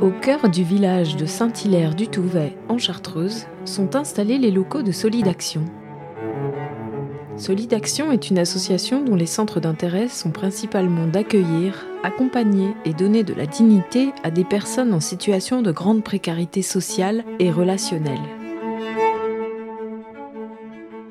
Au cœur du village de Saint-Hilaire du Touvet, en Chartreuse, sont installés les locaux de Solidaction. Solidaction est une association dont les centres d'intérêt sont principalement d'accueillir, accompagner et donner de la dignité à des personnes en situation de grande précarité sociale et relationnelle.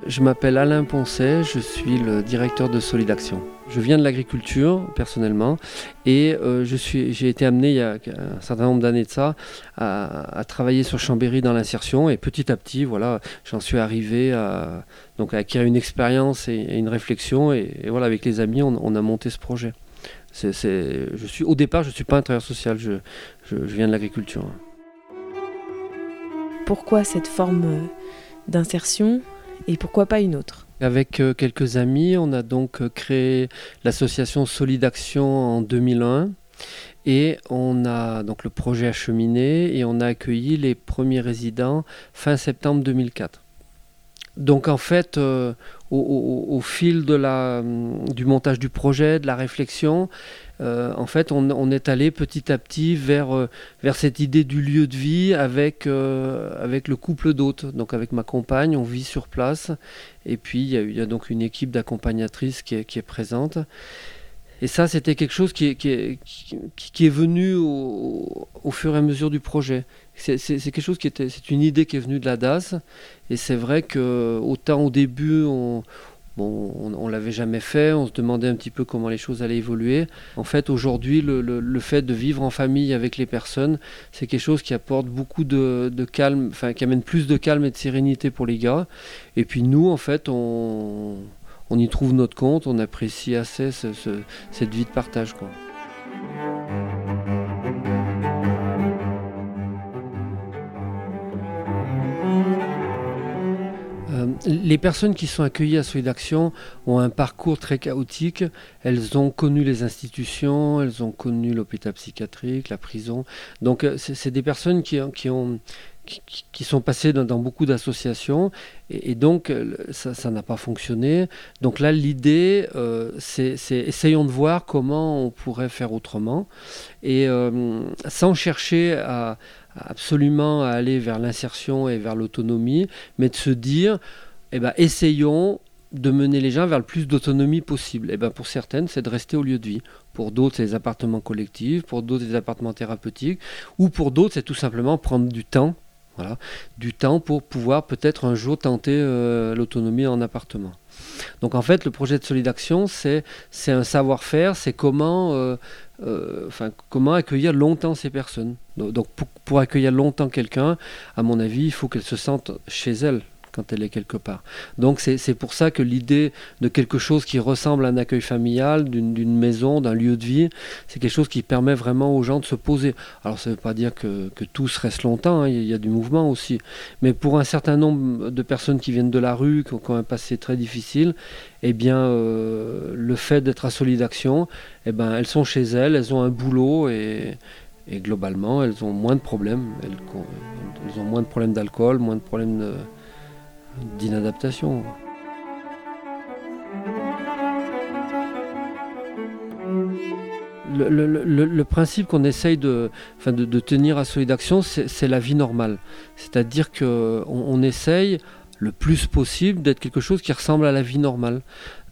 Je m'appelle Alain Poncet, je suis le directeur de Solidaction. Je viens de l'agriculture personnellement et euh, j'ai été amené il y a un certain nombre d'années de ça à, travailler sur Chambéry dans l'insertion et petit à petit voilà j'en suis arrivé à, donc acquérir une expérience et, une réflexion et, voilà avec les amis on, a monté ce projet. je suis au départ je suis pas un travailleur social, je viens de l'agriculture. Pourquoi cette forme d'insertion? Et pourquoi pas une autre? Avec euh, quelques amis, on a donc euh, créé l'association Solidaction en 2001 et on a donc le projet acheminé et on a accueilli les premiers résidents fin septembre 2004. Donc en fait, euh, au, fil de la, du montage du projet, de la réflexion, euh, en fait, on, est allé petit à petit vers, euh, vers cette idée du lieu de vie avec, avec le couple d'hôtes. Donc avec ma compagne, on vit sur place. Et puis il y, a, donc une équipe d'accompagnatrices qui, qui est, présente. Et ça, c'était quelque chose qui est, qui qui est venu au, fur et à mesure du projet. C'est quelque chose qui était, c'est une idée qui est venue de la DAS. Et c'est vrai que autant au début, on, Bon, on, l'avait jamais fait, on se demandait un petit peu comment les choses allaient évoluer. En fait, aujourd'hui, le, fait de vivre en famille avec les personnes, c'est quelque chose qui apporte beaucoup de, calme, enfin qui amène plus de calme et de sérénité pour les gars. Et puis nous, en fait, on, y trouve notre compte, on apprécie assez cette vie de partage. Quoi. les personnes qui sont accueillies à Solidaction ont un parcours très chaotique. Elles ont connu les institutions, elles ont connu l'hôpital psychiatrique, la prison. Donc euh, c'est des personnes qui, ont, qui, sont passées dans, beaucoup d'associations et, donc euh, ça n'a pas fonctionné. Donc là, l'idée, euh, c'est essayons de voir comment on pourrait faire autrement et sans chercher absolument à aller vers l'insertion et vers l'autonomie, mais de se dire eh ben, essayons de mener les gens vers le plus d'autonomie possible. Et eh ben, pour certaines, c'est de rester au lieu de vie. Pour d'autres, c'est les appartements collectifs. Pour d'autres, les appartements thérapeutiques. Ou pour d'autres, c'est tout simplement prendre du temps. Voilà, du temps pour pouvoir peut-être un jour tenter euh, l'autonomie en appartement. Donc en fait, le projet de Solidaction, c'est, un savoir-faire, c'est comment, euh, euh, accueillir longtemps ces personnes. Donc pour, pour accueillir longtemps quelqu'un, à mon avis, il faut qu'elle se sente chez elle quand elle est quelque part. Donc c'est pour ça que l'idée de quelque chose qui ressemble à un accueil familial, d'une maison, d'un lieu de vie, c'est quelque chose qui permet vraiment aux gens de se poser. Alors ça ne veut pas dire que, que tous restent longtemps, hein, il y a du mouvement aussi. Mais pour un certain nombre de personnes qui viennent de la rue, qui ont, un passé très difficile, eh bien euh, le fait d'être à Solidaction, eh ben, elles sont chez elles, elles ont un boulot et, et globalement elles ont moins de problèmes. Elles ont moins de problèmes d'alcool, moins de problèmes de d'inadaptation. Le, principe qu'on essaye de, tenir à Solidaction, c'est la vie normale. C'est-à-dire qu'on on essaye le plus possible d'être quelque chose qui ressemble à la vie normale.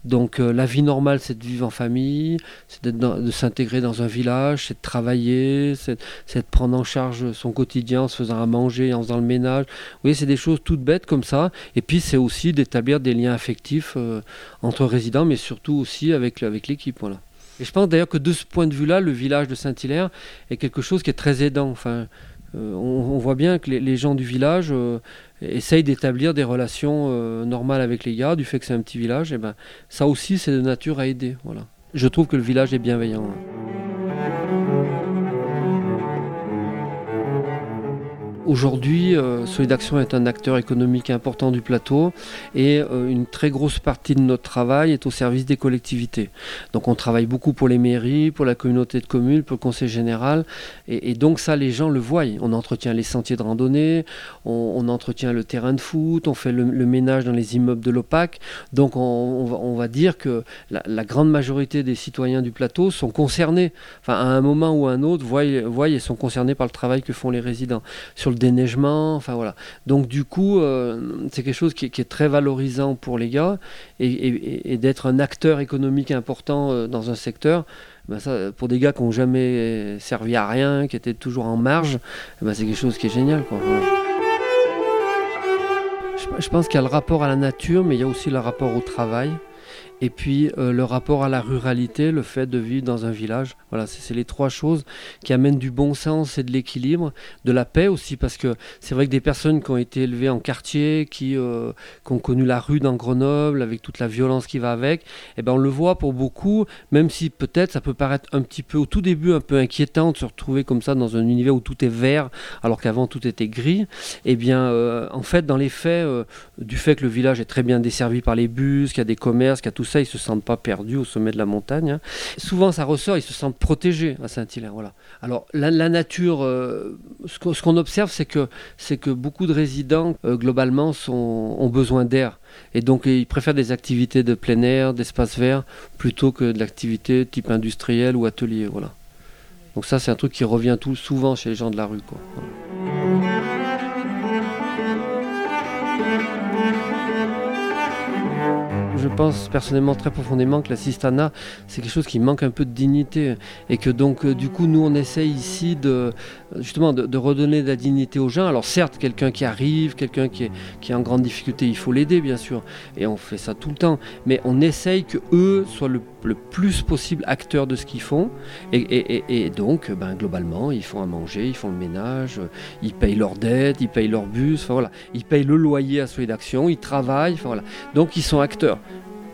Donc euh, la vie normale, c'est de vivre en famille, c'est de s'intégrer dans un village, c'est de travailler, c'est de prendre en charge son quotidien en se faisant à manger, en faisant le ménage. Vous voyez, c'est des choses toutes bêtes comme ça. Et puis c'est aussi d'établir des liens affectifs euh, entre résidents, mais surtout aussi avec, avec l'équipe. Voilà. Et je pense d'ailleurs que de ce point de vue-là, le village de Saint-Hilaire est quelque chose qui est très aidant. Enfin, euh, on, voit bien que les, gens du village essayent d'établir des relations euh, normales avec les gars, du fait que c'est un petit village, et ben ça aussi c'est de nature à aider. Voilà. Je trouve que le village est bienveillant. Aujourd'hui, euh, Solidaction est un acteur économique important du plateau et euh, une très grosse partie de notre travail est au service des collectivités. Donc on travaille beaucoup pour les mairies, pour la communauté de communes, pour le conseil général et, donc ça les gens le voient. On entretient les sentiers de randonnée, on, entretient le terrain de foot, on fait le, ménage dans les immeubles de l'OPAC. Donc on, va, dire que la, grande majorité des citoyens du plateau sont concernés, enfin à un moment ou à un autre, voient, voient et sont concernés par le travail que font les résidents. Sur le déneigement, enfin voilà. Donc du coup, euh, c'est quelque chose qui, est très valorisant pour les gars et, d'être un acteur économique important euh, dans un secteur. Ben ça, pour des gars qui n'ont jamais servi à rien, qui étaient toujours en marge, ben c'est quelque chose qui est génial. Je pense qu'il y a le rapport à la nature, mais il y a aussi le rapport au travail. Et puis euh, le rapport à la ruralité, le fait de vivre dans un village. Voilà, c'est les trois choses qui amènent du bon sens et de l'équilibre, de la paix aussi, parce que c'est vrai que des personnes qui ont été élevées en quartier, qui, euh, ont connu la rue dans Grenoble, avec toute la violence qui va avec, eh ben on le voit pour beaucoup, même si peut-être ça peut paraître un petit peu, au tout début, un peu inquiétant de se retrouver comme ça dans un univers où tout est vert, alors qu'avant tout était gris. Eh bien, euh, en fait, dans les faits, du fait que le village est très bien desservi par les bus, qu'il y a des commerces, qu'il y a tout ça, ils se sentent pas perdus au sommet de la montagne. Hein. Souvent, ça ressort, ils se sentent protégés à Saint-Hilaire. Voilà. Alors, la, nature, euh, ce qu'on observe, c'est que, que beaucoup de résidents, euh, globalement, ont besoin d'air. Et donc, ils préfèrent des activités de plein air, d'espace vert, plutôt que de l'activité type industriel ou atelier. Voilà. Donc ça, c'est un truc qui revient tout souvent chez les gens de la rue. Je pense personnellement très profondément que la Sistana, c'est quelque chose qui manque un peu de dignité. Et que donc, euh, du coup, nous, on essaye ici de, justement, de, redonner de la dignité aux gens. Alors, certes, quelqu'un qui arrive, quelqu'un qui est, qui est en grande difficulté, il faut l'aider, bien sûr. Et on fait ça tout le temps. Mais on essaye que eux soient le, plus possible acteurs de ce qu'ils font. Et, donc, ben, globalement, ils font à manger, ils font le ménage, ils payent leurs dettes, ils payent leur bus, enfin voilà. Ils payent le loyer à Solid Action, ils travaillent, enfin voilà. Donc, ils sont acteurs.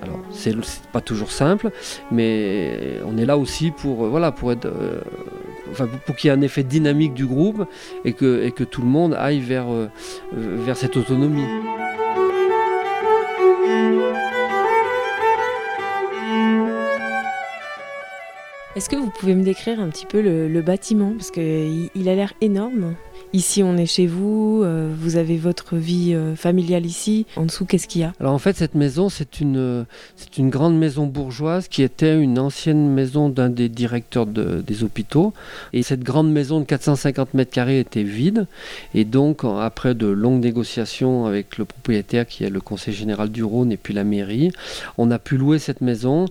Alors, c'est pas toujours simple, mais on est là aussi pour, euh, voilà, pour être, euh, pour qu'il y ait un effet dynamique du groupe et que, et que tout le monde aille vers, euh, vers cette autonomie. Est-ce que vous pouvez me décrire un petit peu le, bâtiment? Parce qu'il il a l'air énorme. Ici, on est chez vous, euh, vous avez votre vie euh, familiale ici. En dessous, qu'est-ce qu'il y a? Alors en fait, cette maison, c'est une, une grande maison bourgeoise qui était une ancienne maison d'un des directeurs des hôpitaux. Et cette grande maison de 450 mètres carrés était vide. Et donc, après de longues négociations avec le propriétaire qui est le conseil général du Rhône et puis la mairie, on a pu louer cette maison.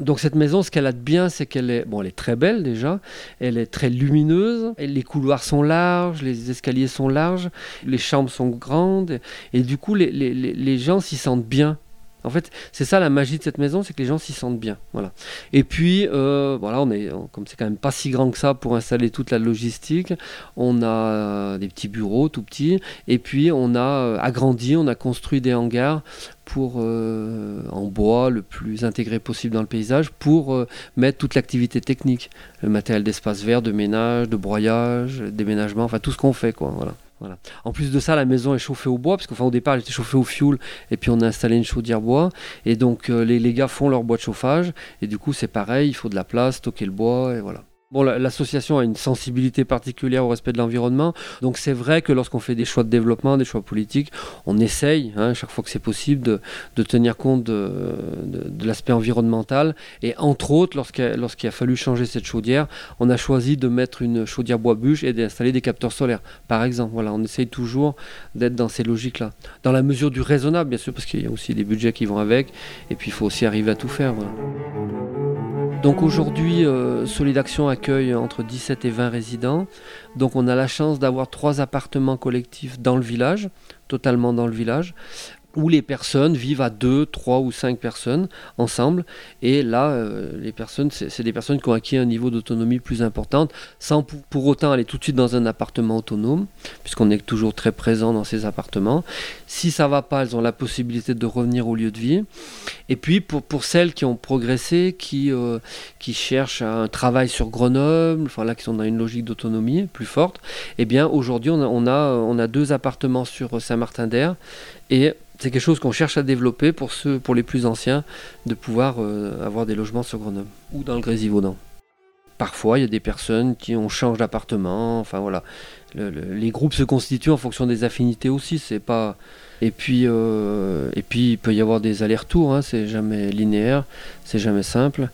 Donc cette maison, ce qu'elle a de bien, c'est qu'elle est, bon, est très belle déjà, elle est très lumineuse, les couloirs sont larges, les les escaliers sont larges, les chambres sont grandes, et, du coup, les, gens s'y sentent bien. En fait, c'est ça la magie de cette maison, c'est que les gens s'y sentent bien. Voilà. Et puis, euh, voilà, on est, comme c'est quand même pas si grand que ça pour installer toute la logistique, on a euh, des petits bureaux tout petits, et puis on a euh, agrandi, on a construit des hangars pour, en bois le plus intégré possible dans le paysage pour mettre toute l'activité technique, le matériel d'espace vert, de ménage, de broyage, déménagement, enfin tout ce qu'on fait. Quoi, voilà. En plus de ça, la maison est chauffée au bois, parce qu'au départ, elle était chauffée au fioul, et puis on a installé une chaudière bois. Et donc, euh, les, gars font leur bois de chauffage, et du coup, c'est pareil, il faut de la place, stocker le bois, et voilà. Bon, l'association a une sensibilité particulière au respect de l'environnement, donc c'est vrai que lorsqu'on fait des choix de développement, des choix politiques, on essaye, hein, chaque fois que c'est possible, de, tenir compte de, l'aspect environnemental. Et entre autres, lorsqu'il a fallu changer cette chaudière, on a choisi de mettre une chaudière bois bûche et d'installer des capteurs solaires, par exemple. Voilà, on essaye toujours d'être dans ces logiques-là, dans la mesure du raisonnable, bien sûr, parce qu'il y a aussi des budgets qui vont avec, et puis il faut aussi arriver à tout faire. Donc aujourd'hui, euh, Solidaction accueille entre 17 et 20 résidents. Donc on a la chance d'avoir trois appartements collectifs dans le village, totalement dans le village. Où les personnes vivent à deux, trois ou cinq personnes ensemble. Et là, euh, les personnes, c'est des personnes qui ont acquis un niveau d'autonomie plus important, sans pour, autant aller tout de suite dans un appartement autonome, puisqu'on est toujours très présent dans ces appartements. Si ça va pas, elles ont la possibilité de revenir au lieu de vie. Et puis pour, pour celles qui ont progressé, qui, euh, qui cherchent un travail sur Grenoble, enfin là qui sont dans une logique d'autonomie plus forte, eh bien aujourd'hui on a, on deux appartements sur Saint-Martin-d'Air et c'est quelque chose qu'on cherche à développer pour ceux, pour les plus anciens, de pouvoir euh, avoir des logements sur Grenoble ou dans le Grésivaudan. Parfois, il y a des personnes qui ont changé d'appartement. Enfin voilà, les groupes se constituent en fonction des affinités aussi. C'est pas et puis euh, et puis il peut y avoir des allers-retours. Hein, c'est jamais linéaire, c'est jamais simple.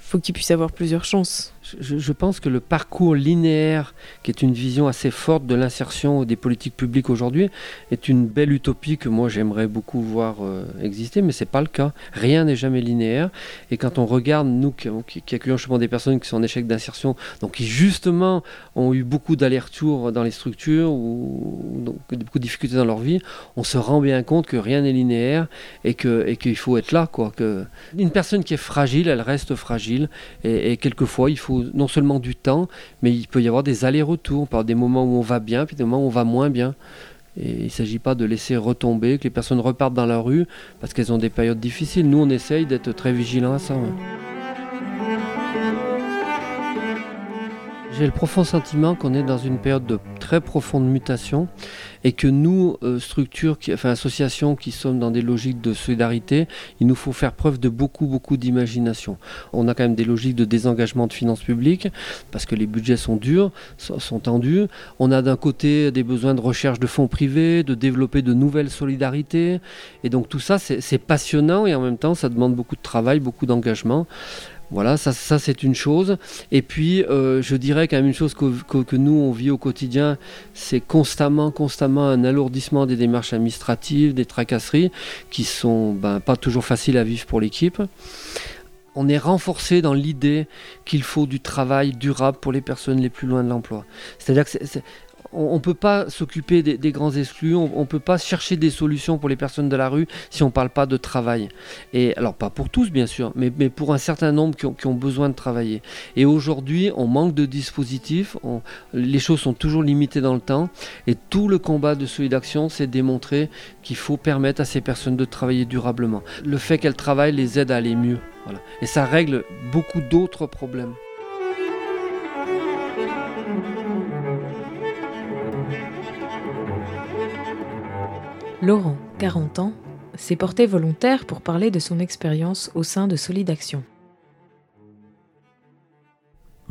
Faut qu'il puisse avoir plusieurs chances je, pense que le parcours linéaire, qui est une vision assez forte de l'insertion des politiques publiques aujourd'hui, est une belle utopie que moi j'aimerais beaucoup voir euh, exister, mais ce n'est pas le cas. Rien n'est jamais linéaire. Et quand on regarde, nous qui, qui, accueillons justement des personnes qui sont en échec d'insertion, donc qui justement ont eu beaucoup d'allers-retours dans les structures ou beaucoup de difficultés dans leur vie, on se rend bien compte que rien n'est linéaire et qu'il faut être là. Quoi, une personne qui est fragile, elle reste fragile et quelquefois il faut non seulement du temps, mais il peut y avoir des allers-retours, par des moments où on va bien, puis des moments où on va moins bien. Et il ne s'agit pas de laisser retomber, que les personnes repartent dans la rue parce qu'elles ont des périodes difficiles. Nous, on essaye d'être très vigilants à ça. J'ai le profond sentiment qu'on est dans une période de très profonde mutation et que nous, euh, structures, qui, enfin associations qui sommes dans des logiques de solidarité, il nous faut faire preuve de beaucoup, beaucoup d'imagination. On a quand même des logiques de désengagement de finances publiques parce que les budgets sont durs, sont tendus. On a d'un côté des besoins de recherche de fonds privés, de développer de nouvelles solidarités. Et donc tout ça, c'est passionnant et en même temps, ça demande beaucoup de travail, beaucoup d'engagement. Voilà, ça, c'est une chose. Et puis, euh, je dirais quand même une chose que, nous, on vit au quotidien, c'est constamment, constamment un alourdissement des démarches administratives, des tracasseries, qui sont ben, pas toujours faciles à vivre pour l'équipe. On est renforcé dans l'idée qu'il faut du travail durable pour les personnes les plus loin de l'emploi. C'est-à-dire que on ne peut pas s'occuper des, grands exclus, on ne peut pas chercher des solutions pour les personnes de la rue si on ne parle pas de travail. Et alors pas pour tous bien sûr, mais, pour un certain nombre qui ont, besoin de travailler. Et aujourd'hui, on manque de dispositifs, les choses sont toujours limitées dans le temps, et tout le combat de Solidaction, c'est démontrer qu'il faut permettre à ces personnes de travailler durablement. Le fait qu'elles travaillent les aide à aller mieux. Et ça règle beaucoup d'autres problèmes. Laurent, 40 ans, s'est porté volontaire pour parler de son expérience au sein de Solidaction.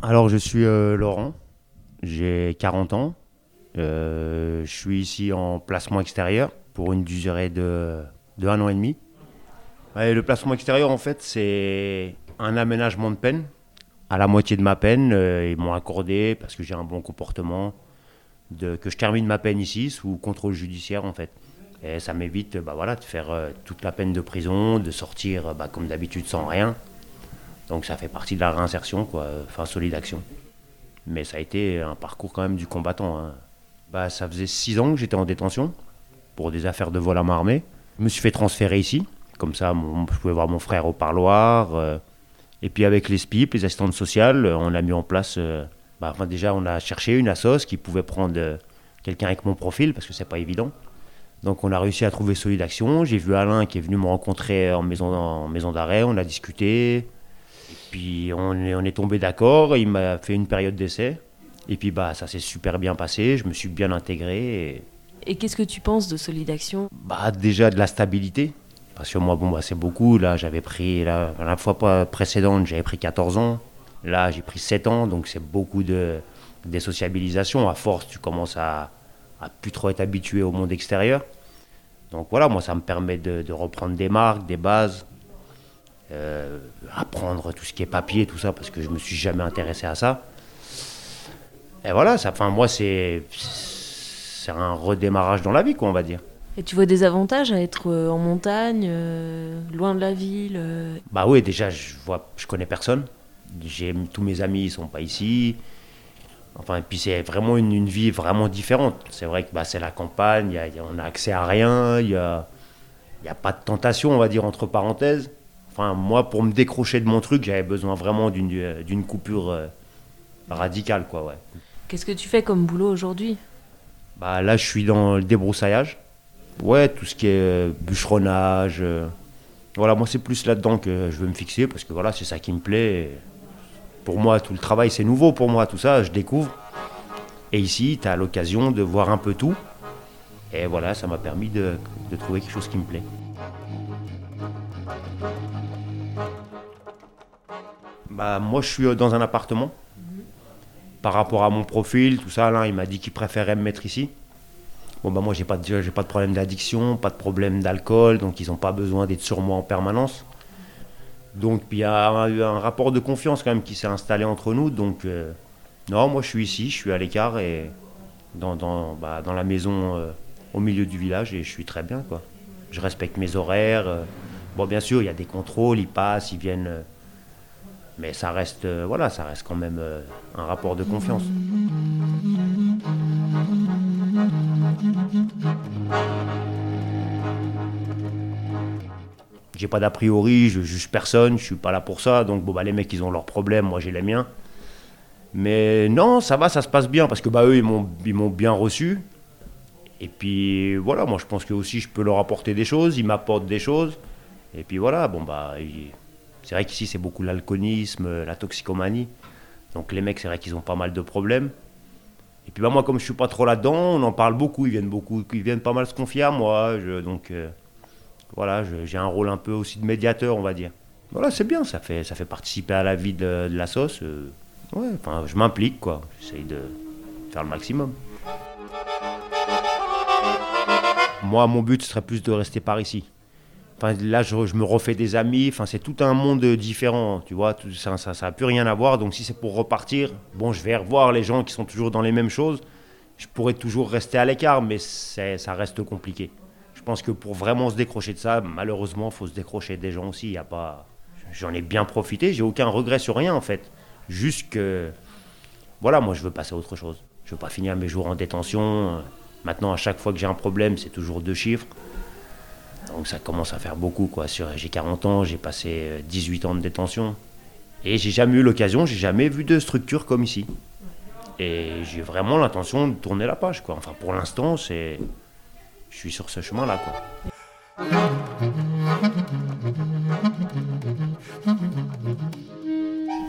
Alors, je suis euh, Laurent, j'ai 40 ans. Euh, je suis ici en placement extérieur pour une durée de, de un an et demi. le placement extérieur, en fait, c'est un aménagement de peine. À la moitié de ma peine, euh, ils m'ont accordé, parce que j'ai un bon comportement, que je termine ma peine ici sous contrôle judiciaire, en fait. Et ça m'évite bah, voilà, de faire euh, toute la peine de prison, de sortir bah, comme d'habitude sans rien. Donc ça fait partie de la réinsertion, quoi, enfin solide action. Mais ça a été un parcours quand même du combattant. Hein. Bah, ça faisait six ans que j'étais en détention pour des affaires de vol à main armée. Je me suis fait transférer ici, comme ça je pouvais voir mon frère au parloir. Euh. et puis avec les SPIP, les assistantes sociales, on a mis en place. Euh, bah, enfin, déjà, on a cherché une assoce qui pouvait prendre quelqu'un avec mon profil, parce que c'est pas évident. Donc on a réussi à trouver Solide Action. J'ai vu Alain qui est venu me rencontrer en maison, en maison d'arrêt, on a discuté. Et puis on est, on est tombé d'accord, il m'a fait une période d'essai. Et puis bah ça s'est super bien passé, je me suis bien intégré. Et, qu'est-ce que tu penses de Solide Action? Bah, Déjà de la stabilité. Parce que moi, bon, bah, c'est beaucoup. Là, j'avais pris, la, la fois précédente, j'avais pris 14 ans. Là, j'ai pris 7 ans, donc c'est beaucoup de désociabilisation. À force, tu commences à, à plus trop être habitué au monde extérieur. Donc voilà, moi ça me permet de, reprendre des marques, des bases, euh, apprendre tout ce qui est papier, tout ça, parce que je me suis jamais intéressé à ça. Et voilà, ça, enfin moi c'est c'est un redémarrage dans la vie, quoi, on va dire. Et tu vois des avantages à être euh, en montagne, euh, loin de la ville Bah oui, déjà je vois, je connais personne. J'ai tous mes amis ils sont pas ici. Enfin, et puis c'est vraiment une, vie vraiment différente. C'est vrai que bah, c'est la campagne, on a accès à rien, il y a, n'y a pas de tentation, on va dire, entre parenthèses. Enfin, moi, pour me décrocher de mon truc, j'avais besoin vraiment d'une euh, coupure euh, radicale, quoi, ouais. Qu'est-ce que tu fais comme boulot aujourd'hui? Bah là, je suis dans le débroussaillage. Ouais, tout ce qui est euh, bûcheronnage. Voilà, moi, c'est plus là-dedans que je veux me fixer, parce que voilà, c'est ça qui me plaît. Pour moi, tout le travail, c'est nouveau pour moi, tout ça, je découvre. Et ici, tu as l'occasion de voir un peu tout. Et voilà, ça m'a permis de, trouver quelque chose qui me plaît. Bah, moi, je suis euh, dans un appartement. Par rapport à mon profil, tout ça, là, il m'a dit qu'il préférait me mettre ici. Bon, bah, moi, j'ai pas, pas de problème d'addiction, pas de problème d'alcool, donc ils n'ont pas besoin d'être sur moi en permanence. Donc, il y a eu un, rapport de confiance quand même qui s'est installé entre nous. Donc, euh, non, moi, je suis ici, je suis à l'écart et dans, bah, la maison euh, au milieu du village et je suis très bien, quoi. Je respecte mes horaires. bon, bien sûr, il y a des contrôles, ils passent, ils viennent mais ça reste, euh, voilà, ça reste quand même euh, un rapport de confiance. J'ai pas d'a priori, je juge personne, je suis pas là pour ça. Donc bon bah les mecs ils ont leurs problèmes, moi j'ai les miens. Mais non, ça va, ça se passe bien parce que bah eux ils m'ont ils m'ont bien reçu. Et puis voilà, moi je pense que aussi je peux leur apporter des choses, ils m'apportent des choses. Et puis voilà, bon bah c'est vrai qu'ici, c'est beaucoup l'alcoolisme, la toxicomanie. Donc les mecs, c'est vrai qu'ils ont pas mal de problèmes. Et puis bah, moi, comme je suis pas trop là-dedans, on en parle beaucoup. Ils viennent beaucoup, ils viennent pas mal se confier à moi. donc euh, voilà, j'ai un rôle un peu aussi de médiateur, on va dire. Voilà, c'est bien, ça fait, ça fait participer à la vie de, la sauce. Euh, ouais, enfin, je m'implique, quoi. J'essaye de faire le maximum. Moi, mon but serait plus de rester par ici là, je, me refais des amis. Enfin, c'est tout un monde différent, tu vois. Tout, ça, ça, ça plus rien à voir. Donc, si c'est pour repartir, bon, je vais revoir les gens qui sont toujours dans les mêmes choses. Je pourrais toujours rester à l'écart, mais ça reste compliqué. Je pense que pour vraiment se décrocher de ça, malheureusement, il faut se décrocher des gens aussi. Y a pas... J'en ai bien profité. J'ai aucun regret sur rien, en fait. Juste que, voilà, moi, je veux passer à autre chose. Je veux pas finir mes jours en détention. Maintenant, à chaque fois que j'ai un problème, c'est toujours deux chiffres. Donc ça commence à faire beaucoup. quoi. J'ai 40 ans, j'ai passé 18 euh, ans de détention. Et j'ai jamais eu l'occasion, j'ai jamais vu de structure comme ici. Et j'ai vraiment l'intention de tourner la page. Quoi. Enfin, pour l'instant, c'est, je suis sur ce chemin-là. Quoi.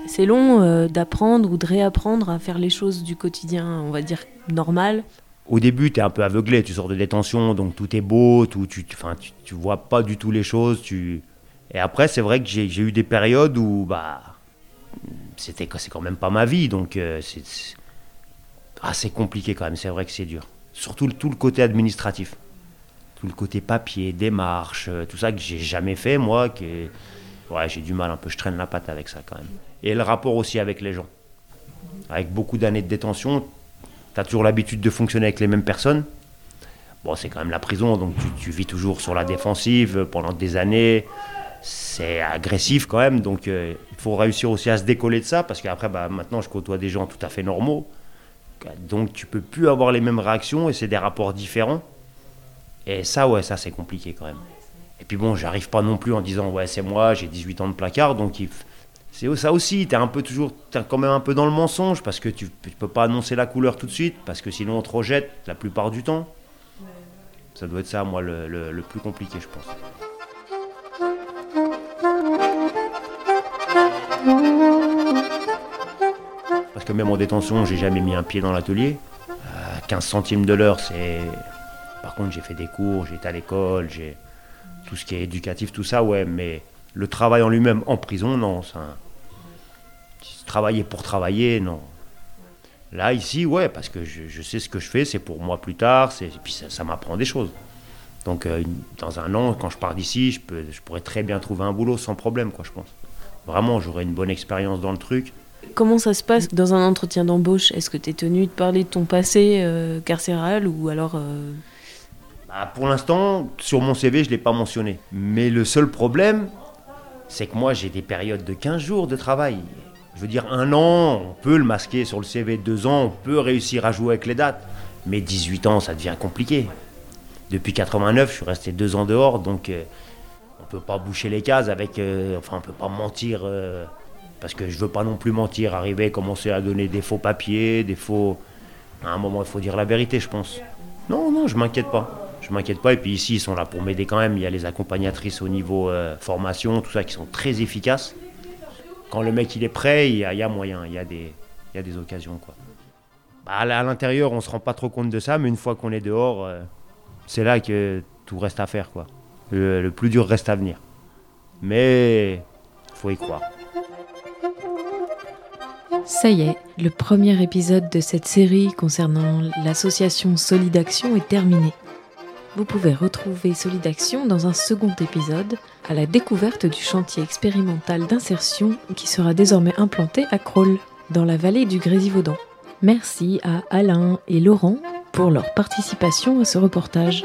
C'est long euh, d'apprendre ou de réapprendre à faire les choses du quotidien, on va dire, normal, au début, tu es un peu aveuglé, tu sors de détention, donc tout est beau, tout, tu, tu, vois pas du tout les choses. Tu... Et après, c'est vrai que j'ai eu des périodes où bah, c'était c'est quand même pas ma vie, donc euh, c'est assez compliqué quand même, c'est vrai que c'est dur. Surtout tout le côté administratif, tout le côté papier, démarche, euh, tout ça que j'ai jamais fait, moi, que ouais, j'ai du mal un peu, je traîne la patte avec ça quand même. Et le rapport aussi avec les gens. Avec beaucoup d'années de détention, tu as toujours l'habitude de fonctionner avec les mêmes personnes. Bon, c'est quand même la prison, donc tu, vis toujours sur la défensive pendant des années. C'est agressif quand même, donc euh, il faut réussir aussi à se décoller de ça, parce qu'après, bah, maintenant, je côtoie des gens tout à fait normaux. Donc tu peux plus avoir les mêmes réactions et c'est des rapports différents. Et ça, ouais, ça c'est compliqué quand même. Et puis bon, j'arrive pas non plus en disant, ouais, c'est moi, j'ai 18 ans de placard, donc c'est ça aussi, tu es un peu toujours, es quand même un peu dans le mensonge parce que tu, peux pas annoncer la couleur tout de suite parce que sinon on te rejette la plupart du temps. Ça doit être ça, moi, le, plus compliqué, je pense. Parce que même en détention, j'ai jamais mis un pied dans l'atelier. 15 euh, centimes de l'heure, c'est. Par contre, j'ai fait des cours, j'ai été à l'école, j'ai tout ce qui est éducatif, tout ça, ouais, mais le travail en lui-même en prison, non. Ça, travailler pour travailler, non. Là, ici, ouais, parce que je, sais ce que je fais, c'est pour moi plus tard, et puis ça, m'apprend des choses. Donc, euh, dans un an, quand je pars d'ici, je, je pourrais très bien trouver un boulot sans problème, quoi, je pense. Vraiment, j'aurai une bonne expérience dans le truc. Comment ça se passe dans un entretien d'embauche? Est-ce que tu es tenu de parler de ton passé euh, carcéral ou alors... Euh, bah, pour l'instant, sur mon CV, je ne l'ai pas mentionné. Mais le seul problème, c'est que moi, j'ai des périodes de 15 jours de travail. Je veux dire, un an, on peut le masquer sur le CV. Deux ans, on peut réussir à jouer avec les dates. Mais 18 ans, ça devient compliqué. depuis 89, je suis resté deux ans dehors, donc on euh, on peut pas boucher les cases avec. Euh, enfin, on peut pas mentir. Euh, parce que je veux pas non plus mentir, arriver, commencer à donner des faux papiers, des faux. À un moment, il faut dire la vérité, je pense. Non, non, je m'inquiète pas. Je m'inquiète pas. Et puis ici, ils sont là pour m'aider quand même. Il y a les accompagnatrices au niveau formation, tout ça, qui sont très efficaces. Quand le mec il est prêt, il y a, moyen, il y a des, il y a des occasions. Quoi. Bah, à l'intérieur, on se rend pas trop compte de ça, mais une fois qu'on est dehors, c'est là que tout reste à faire. quoi. Le, plus dur reste à venir. Mais faut y croire. Ça y est, le premier épisode de cette série concernant l'association Solidaction est terminé. Vous pouvez retrouver Solidaction dans un second épisode à la découverte du chantier expérimental d'insertion qui sera désormais implanté à Kroll, dans la vallée du Grésivaudan. Merci à Alain et Laurent pour leur participation à ce reportage.